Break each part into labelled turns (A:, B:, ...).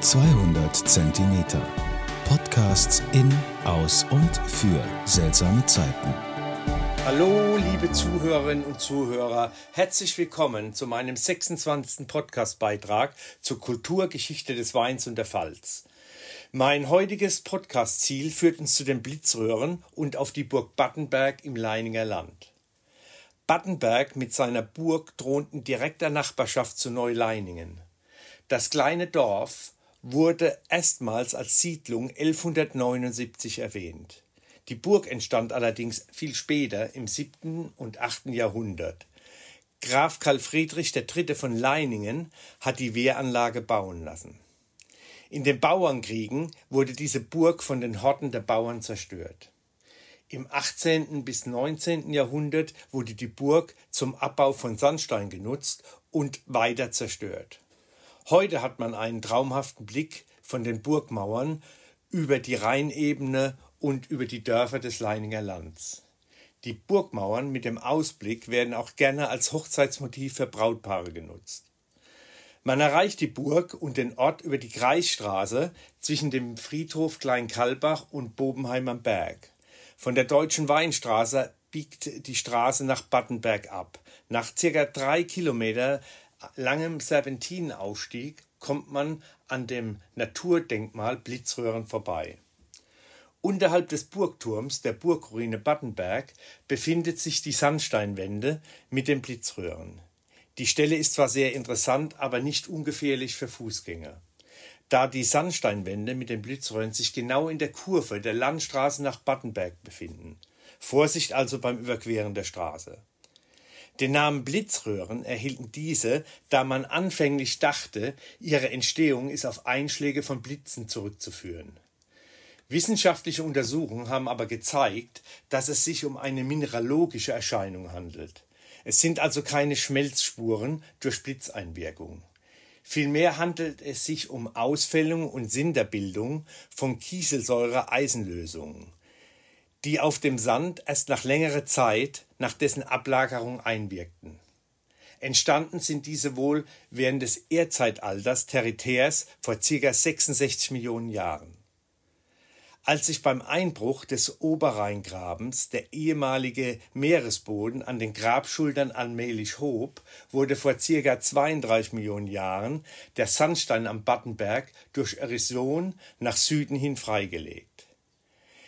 A: 200 Zentimeter. Podcasts in, aus und für seltsame Zeiten.
B: Hallo, liebe Zuhörerinnen und Zuhörer. Herzlich willkommen zu meinem 26. Podcastbeitrag zur Kulturgeschichte des Weins und der Pfalz. Mein heutiges Podcast-Ziel führt uns zu den Blitzröhren und auf die Burg Battenberg im Leininger Land. Battenberg mit seiner Burg droht in direkter Nachbarschaft zu Neuleiningen. Das kleine Dorf wurde erstmals als Siedlung 1179 erwähnt. Die Burg entstand allerdings viel später im siebten und achten Jahrhundert. Graf Karl Friedrich III. von Leiningen hat die Wehranlage bauen lassen. In den Bauernkriegen wurde diese Burg von den Horten der Bauern zerstört. Im 18. bis 19. Jahrhundert wurde die Burg zum Abbau von Sandstein genutzt und weiter zerstört. Heute hat man einen traumhaften Blick von den Burgmauern über die Rheinebene und über die Dörfer des Leininger Lands. Die Burgmauern mit dem Ausblick werden auch gerne als Hochzeitsmotiv für Brautpaare genutzt. Man erreicht die Burg und den Ort über die Kreisstraße zwischen dem Friedhof Kleinkalbach und Bobenheim am Berg. Von der Deutschen Weinstraße biegt die Straße nach Battenberg ab. Nach circa drei Kilometer langem Serpentinenausstieg kommt man an dem Naturdenkmal Blitzröhren vorbei. Unterhalb des Burgturms der Burgruine Battenberg befindet sich die Sandsteinwände mit den Blitzröhren. Die Stelle ist zwar sehr interessant, aber nicht ungefährlich für Fußgänger. Da die Sandsteinwände mit den Blitzröhren sich genau in der Kurve der Landstraße nach Battenberg befinden. Vorsicht also beim Überqueren der Straße. Den Namen Blitzröhren erhielten diese, da man anfänglich dachte, ihre Entstehung ist auf Einschläge von Blitzen zurückzuführen. Wissenschaftliche Untersuchungen haben aber gezeigt, dass es sich um eine mineralogische Erscheinung handelt. Es sind also keine Schmelzspuren durch Blitzeinwirkung. Vielmehr handelt es sich um Ausfällung und Sinterbildung von Kieselsäure-Eisenlösungen die auf dem Sand erst nach längerer Zeit nach dessen Ablagerung einwirkten. Entstanden sind diese wohl während des Erdzeitalters Territärs vor ca. 66 Millionen Jahren. Als sich beim Einbruch des Oberrheingrabens der ehemalige Meeresboden an den Grabschultern allmählich hob, wurde vor ca. 32 Millionen Jahren der Sandstein am Battenberg durch Erosion nach Süden hin freigelegt.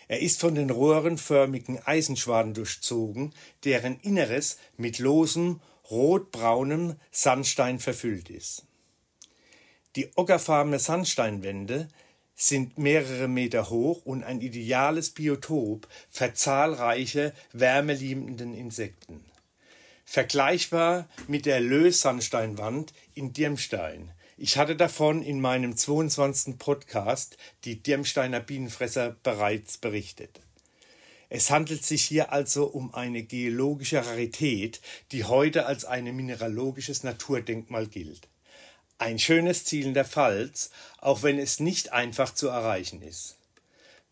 B: Er ist von den röhrenförmigen Eisenschwaden durchzogen, deren Inneres mit losem, rotbraunem Sandstein verfüllt ist. Die ockerfarbene Sandsteinwände sind mehrere Meter hoch und ein ideales Biotop für zahlreiche wärmeliebenden Insekten. Vergleichbar mit der Löß-Sandsteinwand in Dirmstein, ich hatte davon in meinem 22. Podcast, die Dirmsteiner Bienenfresser, bereits berichtet. Es handelt sich hier also um eine geologische Rarität, die heute als ein mineralogisches Naturdenkmal gilt. Ein schönes Ziel in der Pfalz, auch wenn es nicht einfach zu erreichen ist.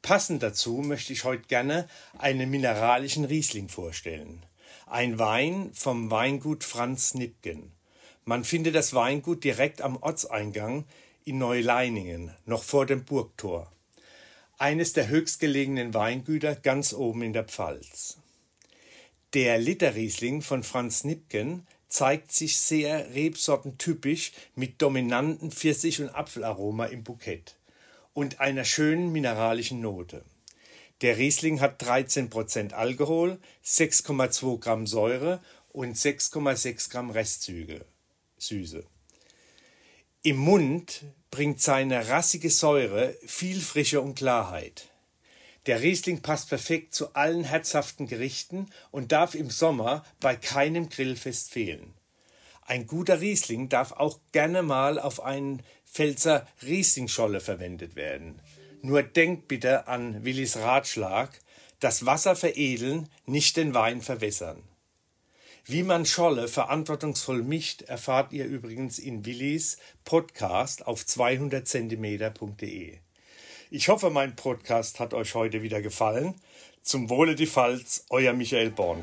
B: Passend dazu möchte ich heute gerne einen mineralischen Riesling vorstellen. Ein Wein vom Weingut Franz Nipken. Man findet das Weingut direkt am Ortseingang in Neuleiningen, noch vor dem Burgtor. Eines der höchstgelegenen Weingüter ganz oben in der Pfalz. Der Litterriesling von Franz Nipken zeigt sich sehr rebsortentypisch mit dominanten Pfirsich- und Apfelaroma im Bukett und einer schönen mineralischen Note. Der Riesling hat 13% Alkohol, 6,2 Gramm Säure und 6,6 Gramm Restzüge. Süße. Im Mund bringt seine rassige Säure viel Frische und Klarheit. Der Riesling passt perfekt zu allen herzhaften Gerichten und darf im Sommer bei keinem Grillfest fehlen. Ein guter Riesling darf auch gerne mal auf einen Pfälzer Rieslingscholle verwendet werden. Nur denkt bitte an Willis Ratschlag, das Wasser veredeln, nicht den Wein verwässern. Wie man Scholle verantwortungsvoll mischt, erfahrt ihr übrigens in Willis Podcast auf 200cm.de. Ich hoffe, mein Podcast hat euch heute wieder gefallen. Zum Wohle die Pfalz, euer Michael Born.